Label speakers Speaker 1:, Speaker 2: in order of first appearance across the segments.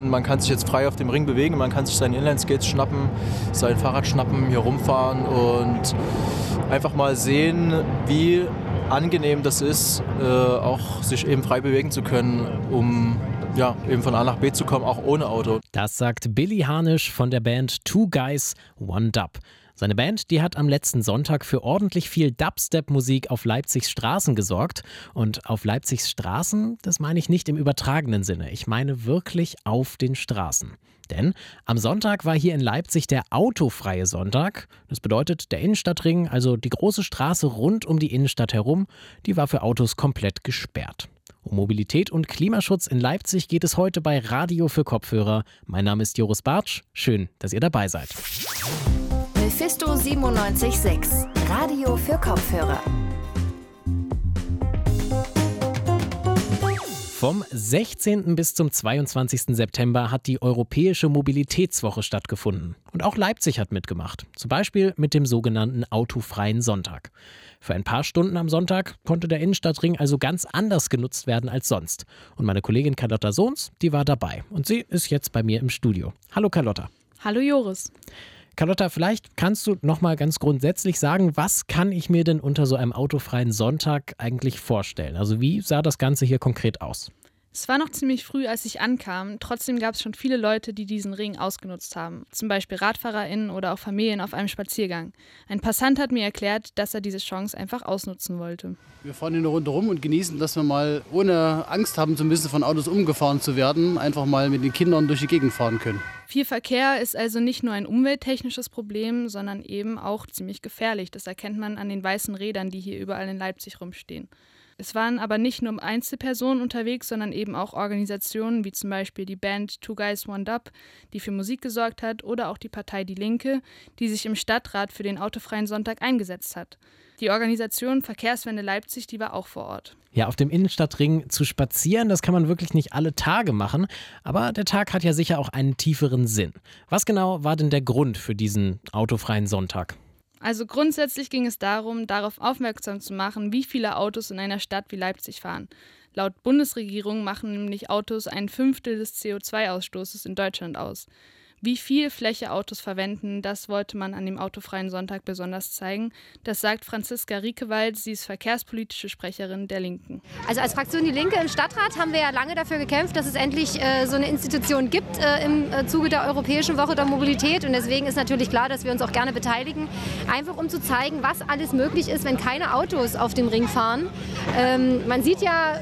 Speaker 1: Man kann sich jetzt frei auf dem Ring bewegen, man kann sich seine Inlineskates schnappen, sein Fahrrad schnappen, hier rumfahren und einfach mal sehen, wie angenehm das ist, äh, auch sich eben frei bewegen zu können, um ja, eben von A nach B zu kommen, auch ohne Auto.
Speaker 2: Das sagt Billy Harnisch von der Band Two Guys One Dub. Seine Band, die hat am letzten Sonntag für ordentlich viel Dubstep-Musik auf Leipzigs Straßen gesorgt. Und auf Leipzigs Straßen, das meine ich nicht im übertragenen Sinne. Ich meine wirklich auf den Straßen. Denn am Sonntag war hier in Leipzig der autofreie Sonntag. Das bedeutet, der Innenstadtring, also die große Straße rund um die Innenstadt herum, die war für Autos komplett gesperrt. Um Mobilität und Klimaschutz in Leipzig geht es heute bei Radio für Kopfhörer. Mein Name ist Joris Bartsch. Schön, dass ihr dabei seid.
Speaker 3: Mephisto 976, Radio für Kopfhörer.
Speaker 2: Vom 16. bis zum 22. September hat die Europäische Mobilitätswoche stattgefunden. Und auch Leipzig hat mitgemacht. Zum Beispiel mit dem sogenannten Autofreien Sonntag. Für ein paar Stunden am Sonntag konnte der Innenstadtring also ganz anders genutzt werden als sonst. Und meine Kollegin Carlotta Sohns, die war dabei. Und sie ist jetzt bei mir im Studio. Hallo Carlotta.
Speaker 4: Hallo Joris.
Speaker 2: Carlotta, vielleicht kannst du noch mal ganz grundsätzlich sagen, was kann ich mir denn unter so einem autofreien Sonntag eigentlich vorstellen? Also wie sah das Ganze hier konkret aus?
Speaker 4: Es war noch ziemlich früh, als ich ankam. Trotzdem gab es schon viele Leute, die diesen Ring ausgenutzt haben. Zum Beispiel RadfahrerInnen oder auch Familien auf einem Spaziergang. Ein Passant hat mir erklärt, dass er diese Chance einfach ausnutzen wollte.
Speaker 5: Wir fahren hier eine Runde rum und genießen, dass wir mal ohne Angst haben zu müssen, von Autos umgefahren zu werden, einfach mal mit den Kindern durch die Gegend fahren können.
Speaker 4: Viel Verkehr ist also nicht nur ein umwelttechnisches Problem, sondern eben auch ziemlich gefährlich. Das erkennt man an den weißen Rädern, die hier überall in Leipzig rumstehen. Es waren aber nicht nur Einzelpersonen unterwegs, sondern eben auch Organisationen wie zum Beispiel die Band Two Guys One Up, die für Musik gesorgt hat, oder auch die Partei Die Linke, die sich im Stadtrat für den autofreien Sonntag eingesetzt hat. Die Organisation Verkehrswende Leipzig, die war auch vor Ort.
Speaker 2: Ja, auf dem Innenstadtring zu spazieren, das kann man wirklich nicht alle Tage machen, aber der Tag hat ja sicher auch einen tieferen Sinn. Was genau war denn der Grund für diesen autofreien Sonntag?
Speaker 4: Also grundsätzlich ging es darum, darauf aufmerksam zu machen, wie viele Autos in einer Stadt wie Leipzig fahren. Laut Bundesregierung machen nämlich Autos ein Fünftel des CO2-Ausstoßes in Deutschland aus. Wie viel Fläche Autos verwenden, das wollte man an dem autofreien Sonntag besonders zeigen. Das sagt Franziska Riekewald, sie ist verkehrspolitische Sprecherin der Linken.
Speaker 6: Also als Fraktion Die Linke im Stadtrat haben wir ja lange dafür gekämpft, dass es endlich äh, so eine Institution gibt äh, im äh, Zuge der Europäischen Woche der Mobilität. Und deswegen ist natürlich klar, dass wir uns auch gerne beteiligen, einfach um zu zeigen, was alles möglich ist, wenn keine Autos auf dem Ring fahren. Ähm, man sieht ja,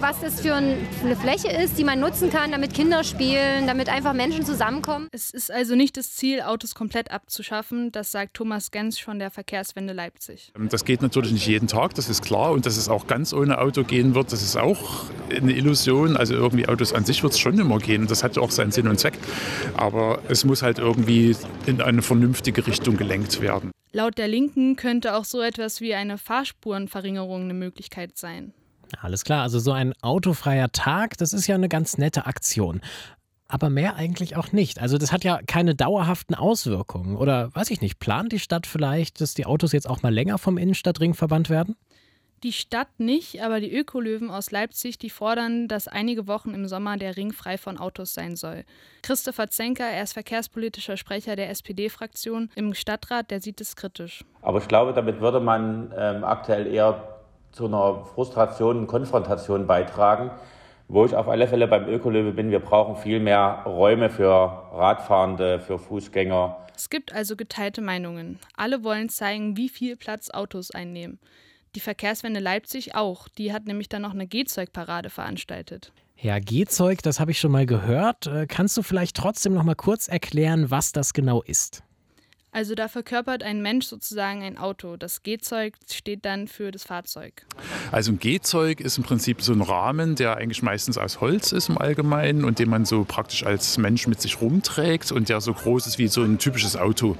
Speaker 6: was das für eine Fläche ist, die man nutzen kann, damit Kinder spielen, damit einfach Menschen zusammenkommen.
Speaker 4: Es ist also nicht das Ziel, Autos komplett abzuschaffen, das sagt Thomas Gens von der Verkehrswende Leipzig.
Speaker 7: Ähm, das geht natürlich nicht jeden Tag, das ist klar. Und dass es auch ganz ohne Auto gehen wird, das ist auch eine Illusion. Also irgendwie Autos an sich wird es schon immer gehen. Das hat auch seinen Sinn und Zweck. Aber es muss halt irgendwie in eine vernünftige Richtung gelenkt werden.
Speaker 4: Laut der Linken könnte auch so etwas wie eine Fahrspurenverringerung eine Möglichkeit sein.
Speaker 2: Alles klar, also so ein autofreier Tag, das ist ja eine ganz nette Aktion. Aber mehr eigentlich auch nicht. Also das hat ja keine dauerhaften Auswirkungen. Oder weiß ich nicht, plant die Stadt vielleicht, dass die Autos jetzt auch mal länger vom Innenstadtring verbannt werden?
Speaker 4: Die Stadt nicht, aber die Ökolöwen aus Leipzig, die fordern, dass einige Wochen im Sommer der Ring frei von Autos sein soll. Christopher Zenker, er ist verkehrspolitischer Sprecher der SPD-Fraktion im Stadtrat, der sieht es kritisch.
Speaker 8: Aber ich glaube, damit würde man ähm, aktuell eher zu einer Frustration und Konfrontation beitragen. Wo ich auf alle Fälle beim Ökolöwe bin, wir brauchen viel mehr Räume für Radfahrende, für Fußgänger.
Speaker 4: Es gibt also geteilte Meinungen. Alle wollen zeigen, wie viel Platz Autos einnehmen. Die Verkehrswende Leipzig auch. Die hat nämlich dann noch eine Gehzeugparade veranstaltet.
Speaker 2: Ja, Gehzeug, das habe ich schon mal gehört. Äh, kannst du vielleicht trotzdem noch mal kurz erklären, was das genau ist?
Speaker 4: Also da verkörpert ein Mensch sozusagen ein Auto. Das Gehzeug steht dann für das Fahrzeug.
Speaker 7: Also ein Gehzeug ist im Prinzip so ein Rahmen, der eigentlich meistens aus Holz ist im Allgemeinen und den man so praktisch als Mensch mit sich rumträgt und der so groß ist wie so ein typisches Auto.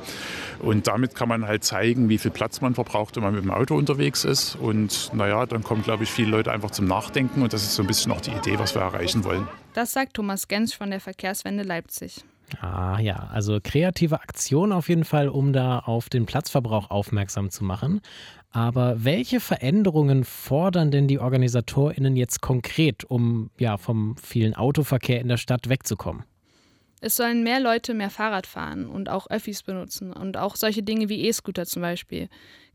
Speaker 7: Und damit kann man halt zeigen, wie viel Platz man verbraucht, wenn man mit dem Auto unterwegs ist. Und naja, dann kommen, glaube ich, viele Leute einfach zum Nachdenken und das ist so ein bisschen auch die Idee, was wir erreichen wollen.
Speaker 4: Das sagt Thomas Gensch von der Verkehrswende Leipzig.
Speaker 2: Ah ja, also kreative Aktion auf jeden Fall, um da auf den Platzverbrauch aufmerksam zu machen. Aber welche Veränderungen fordern denn die OrganisatorInnen jetzt konkret, um ja vom vielen Autoverkehr in der Stadt wegzukommen?
Speaker 4: Es sollen mehr Leute mehr Fahrrad fahren und auch Öffis benutzen und auch solche Dinge wie E-Scooter zum Beispiel.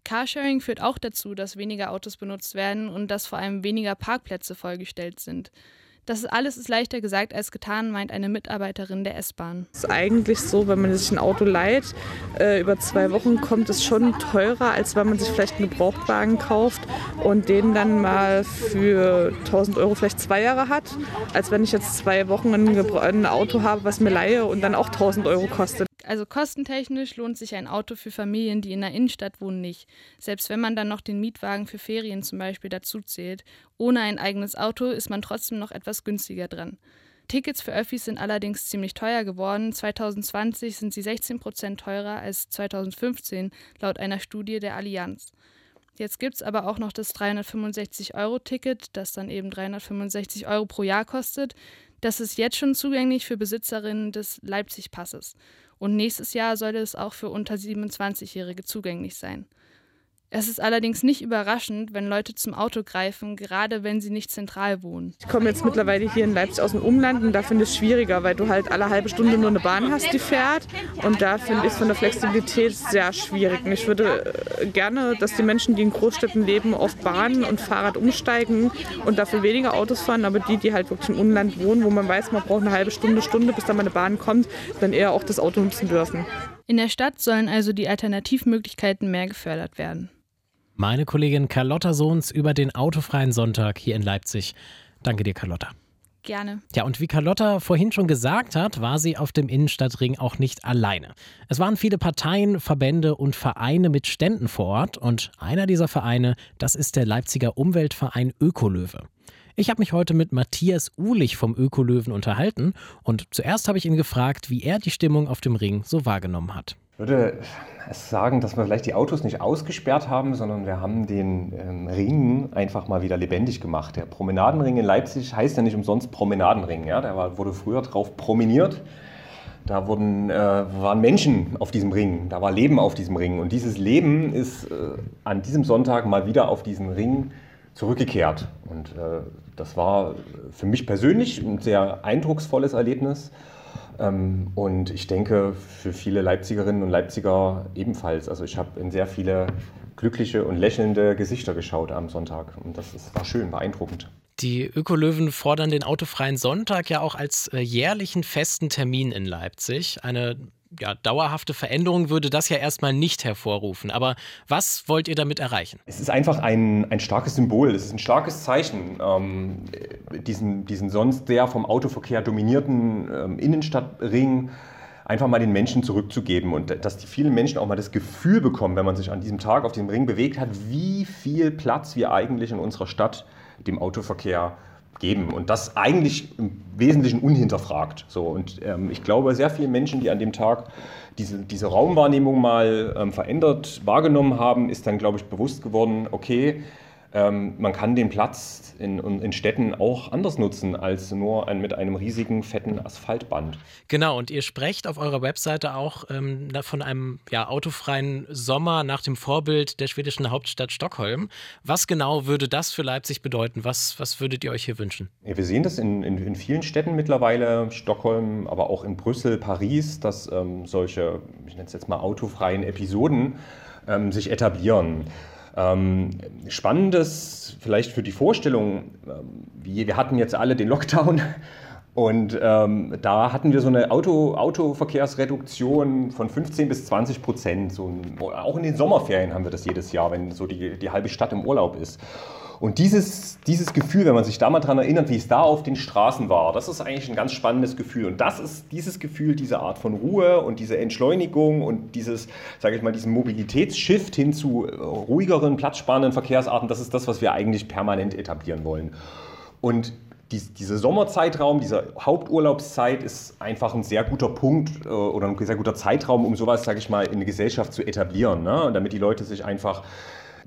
Speaker 4: Carsharing führt auch dazu, dass weniger Autos benutzt werden und dass vor allem weniger Parkplätze vollgestellt sind. Das alles ist leichter gesagt als getan, meint eine Mitarbeiterin der S-Bahn.
Speaker 9: Es ist eigentlich so, wenn man sich ein Auto leiht, äh, über zwei Wochen kommt es schon teurer, als wenn man sich vielleicht einen Gebrauchtwagen kauft und den dann mal für 1000 Euro vielleicht zwei Jahre hat, als wenn ich jetzt zwei Wochen ein, ein Auto habe, was mir leihe und dann auch 1000 Euro kostet.
Speaker 4: Also kostentechnisch lohnt sich ein Auto für Familien, die in der Innenstadt wohnen, nicht. Selbst wenn man dann noch den Mietwagen für Ferien zum Beispiel dazu zählt. Ohne ein eigenes Auto ist man trotzdem noch etwas günstiger dran. Tickets für Öffis sind allerdings ziemlich teuer geworden. 2020 sind sie 16 Prozent teurer als 2015, laut einer Studie der Allianz. Jetzt gibt es aber auch noch das 365-Euro-Ticket, das dann eben 365 Euro pro Jahr kostet. Das ist jetzt schon zugänglich für Besitzerinnen des Leipzig-Passes. Und nächstes Jahr soll es auch für unter 27-Jährige zugänglich sein. Es ist allerdings nicht überraschend, wenn Leute zum Auto greifen, gerade wenn sie nicht zentral wohnen.
Speaker 9: Ich komme jetzt mittlerweile hier in Leipzig aus dem Umland und da finde ich es schwieriger, weil du halt alle halbe Stunde nur eine Bahn hast, die fährt. Und da finde ich es von der Flexibilität sehr schwierig. Und ich würde äh, gerne, dass die Menschen, die in Großstädten leben, auf Bahn und Fahrrad umsteigen und dafür weniger Autos fahren. Aber die, die halt wirklich im Umland wohnen, wo man weiß, man braucht eine halbe Stunde, Stunde, bis da mal eine Bahn kommt, dann eher auch das Auto nutzen dürfen.
Speaker 4: In der Stadt sollen also die Alternativmöglichkeiten mehr gefördert werden.
Speaker 2: Meine Kollegin Carlotta Sohns über den autofreien Sonntag hier in Leipzig. Danke dir, Carlotta.
Speaker 4: Gerne.
Speaker 2: Ja, und wie Carlotta vorhin schon gesagt hat, war sie auf dem Innenstadtring auch nicht alleine. Es waren viele Parteien, Verbände und Vereine mit Ständen vor Ort und einer dieser Vereine, das ist der Leipziger Umweltverein Ökolöwe. Ich habe mich heute mit Matthias Uhlich vom Ökolöwen unterhalten und zuerst habe ich ihn gefragt, wie er die Stimmung auf dem Ring so wahrgenommen hat.
Speaker 10: Ich würde sagen, dass wir vielleicht die Autos nicht ausgesperrt haben, sondern wir haben den ähm, Ring einfach mal wieder lebendig gemacht. Der Promenadenring in Leipzig heißt ja nicht umsonst Promenadenring. Ja? Der war, wurde früher drauf promeniert. Da wurden, äh, waren Menschen auf diesem Ring, da war Leben auf diesem Ring. Und dieses Leben ist äh, an diesem Sonntag mal wieder auf diesen Ring zurückgekehrt. Und äh, das war für mich persönlich ein sehr eindrucksvolles Erlebnis. Ähm, und ich denke, für viele Leipzigerinnen und Leipziger ebenfalls. Also ich habe in sehr viele glückliche und lächelnde Gesichter geschaut am Sonntag. Und das war schön, beeindruckend.
Speaker 2: Die Ökolöwen fordern den autofreien Sonntag ja auch als äh, jährlichen festen Termin in Leipzig. Eine ja, dauerhafte Veränderung würde das ja erstmal nicht hervorrufen. Aber was wollt ihr damit erreichen?
Speaker 10: Es ist einfach ein, ein starkes Symbol, es ist ein starkes Zeichen, ähm, diesen, diesen sonst sehr vom Autoverkehr dominierten ähm, Innenstadtring einfach mal den Menschen zurückzugeben und dass die vielen Menschen auch mal das Gefühl bekommen, wenn man sich an diesem Tag auf dem Ring bewegt hat, wie viel Platz wir eigentlich in unserer Stadt dem Autoverkehr geben und das eigentlich im Wesentlichen unhinterfragt. So, und ähm, ich glaube, sehr viele Menschen, die an dem Tag diese, diese Raumwahrnehmung mal ähm, verändert wahrgenommen haben, ist dann, glaube ich, bewusst geworden, okay, ähm, man kann den Platz in, in, Städten auch anders nutzen als nur ein, mit einem riesigen, fetten Asphaltband.
Speaker 2: Genau, und ihr sprecht auf eurer Webseite auch ähm, von einem ja, autofreien Sommer nach dem Vorbild der schwedischen Hauptstadt Stockholm. Was genau würde das für Leipzig bedeuten? Was, was würdet ihr euch hier wünschen?
Speaker 10: Ja, wir sehen das in, in, in, vielen Städten mittlerweile, Stockholm, aber auch in Brüssel, Paris, dass ähm, solche, ich nenne es jetzt mal autofreien Episoden ähm, sich etablieren. Ähm, spannendes vielleicht für die Vorstellung, ähm, wir, wir hatten jetzt alle den Lockdown und ähm, da hatten wir so eine Auto, Autoverkehrsreduktion von 15 bis 20 Prozent. So auch in den Sommerferien haben wir das jedes Jahr, wenn so die, die halbe Stadt im Urlaub ist. Und dieses, dieses Gefühl, wenn man sich da mal daran erinnert, wie es da auf den Straßen war, das ist eigentlich ein ganz spannendes Gefühl. Und das ist dieses Gefühl, diese Art von Ruhe und diese Entschleunigung und dieses, sage ich mal, diesen Mobilitätsshift hin zu äh, ruhigeren, platzsparenden Verkehrsarten, das ist das, was wir eigentlich permanent etablieren wollen. Und dieser Sommerzeitraum, diese Haupturlaubszeit ist einfach ein sehr guter Punkt äh, oder ein sehr guter Zeitraum, um sowas, sage ich mal, in der Gesellschaft zu etablieren. Ne? Damit die Leute sich einfach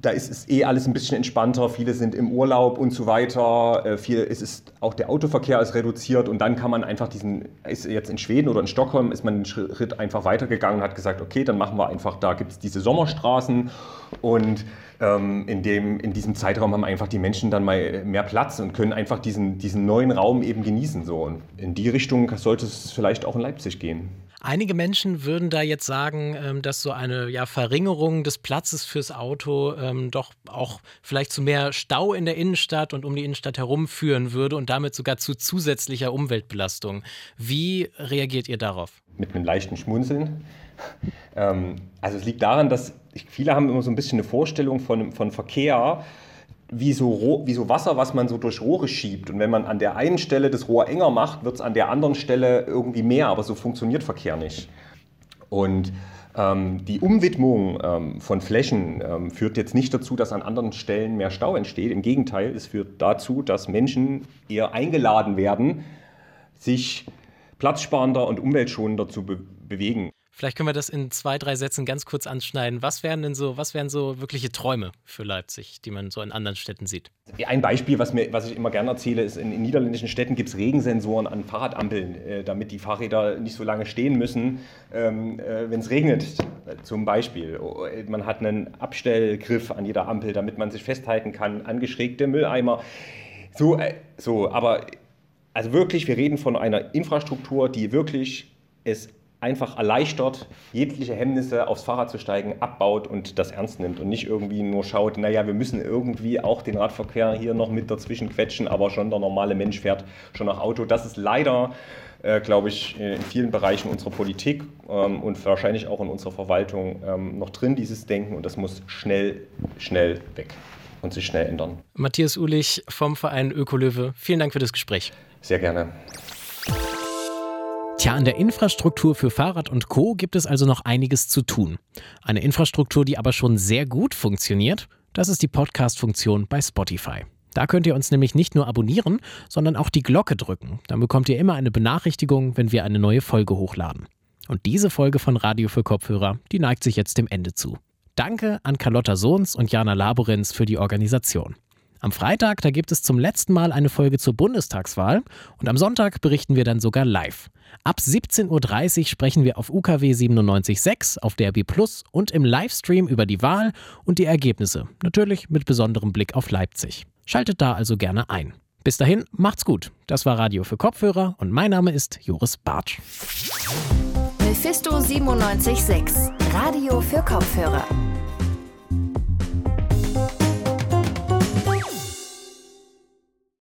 Speaker 10: da ist es eh alles ein bisschen entspannter. Viele sind im Urlaub und so weiter. Äh, viel, es ist auch der Autoverkehr ist reduziert und dann kann man einfach diesen, ist jetzt in Schweden oder in Stockholm, ist man einen Schritt einfach weitergegangen und hat gesagt, okay, dann machen wir einfach, da gibt es diese Sommerstraßen und ähm, in, dem, in diesem Zeitraum haben einfach die Menschen dann mal mehr Platz und können einfach diesen, diesen neuen Raum eben genießen. So. Und in die Richtung sollte es vielleicht auch in Leipzig gehen.
Speaker 2: Einige Menschen würden da jetzt sagen, ähm, dass so eine ja, Verringerung des Platzes fürs Auto ähm, doch auch vielleicht zu mehr Stau in der Innenstadt und um die Innenstadt herum führen würde und damit sogar zu zusätzlicher Umweltbelastung. Wie reagiert ihr darauf?
Speaker 10: Mit einem leichten Schmunzeln. Ähm, also es liegt daran, dass viele haben immer so ein bisschen eine Vorstellung von, von Verkehr, wie so, wie so Wasser, was man so durch Rohre schiebt. Und wenn man an der einen Stelle das Rohr enger macht, wird es an der anderen Stelle irgendwie mehr. Aber so funktioniert Verkehr nicht. Und die Umwidmung ähm, von Flächen ähm, führt jetzt nicht dazu, dass an anderen Stellen mehr Stau entsteht. Im Gegenteil, es führt dazu, dass Menschen eher eingeladen werden, sich platzsparender und umweltschonender zu be bewegen.
Speaker 2: Vielleicht können wir das in zwei, drei Sätzen ganz kurz anschneiden. Was wären denn so, was wären so wirkliche Träume für Leipzig, die man so in anderen Städten sieht?
Speaker 10: Ein Beispiel, was, mir, was ich immer gerne erzähle, ist, in, in niederländischen Städten gibt es Regensensoren an Fahrradampeln, äh, damit die Fahrräder nicht so lange stehen müssen, ähm, äh, wenn es regnet. Zum Beispiel. Oh, man hat einen Abstellgriff an jeder Ampel, damit man sich festhalten kann, angeschrägte Mülleimer. So, äh, so, aber also wirklich, wir reden von einer Infrastruktur, die wirklich es einfach erleichtert, jegliche Hemmnisse aufs Fahrrad zu steigen, abbaut und das ernst nimmt und nicht irgendwie nur schaut, naja, wir müssen irgendwie auch den Radverkehr hier noch mit dazwischen quetschen, aber schon der normale Mensch fährt schon nach Auto. Das ist leider, äh, glaube ich, in vielen Bereichen unserer Politik ähm, und wahrscheinlich auch in unserer Verwaltung ähm, noch drin, dieses Denken und das muss schnell, schnell weg und sich schnell ändern.
Speaker 2: Matthias Ulich vom Verein Ökolöwe, vielen Dank für das Gespräch.
Speaker 10: Sehr gerne.
Speaker 2: Tja, an der Infrastruktur für Fahrrad und Co gibt es also noch einiges zu tun. Eine Infrastruktur, die aber schon sehr gut funktioniert, das ist die Podcast-Funktion bei Spotify. Da könnt ihr uns nämlich nicht nur abonnieren, sondern auch die Glocke drücken. Dann bekommt ihr immer eine Benachrichtigung, wenn wir eine neue Folge hochladen. Und diese Folge von Radio für Kopfhörer, die neigt sich jetzt dem Ende zu. Danke an Carlotta Sohns und Jana Laborenz für die Organisation. Am Freitag, da gibt es zum letzten Mal eine Folge zur Bundestagswahl und am Sonntag berichten wir dann sogar live. Ab 17.30 Uhr sprechen wir auf UKW 97.6, auf DRB Plus und im Livestream über die Wahl und die Ergebnisse. Natürlich mit besonderem Blick auf Leipzig. Schaltet da also gerne ein. Bis dahin, macht's gut. Das war Radio für Kopfhörer und mein Name ist Joris Bartsch.
Speaker 3: Mephisto 97.6, Radio für Kopfhörer.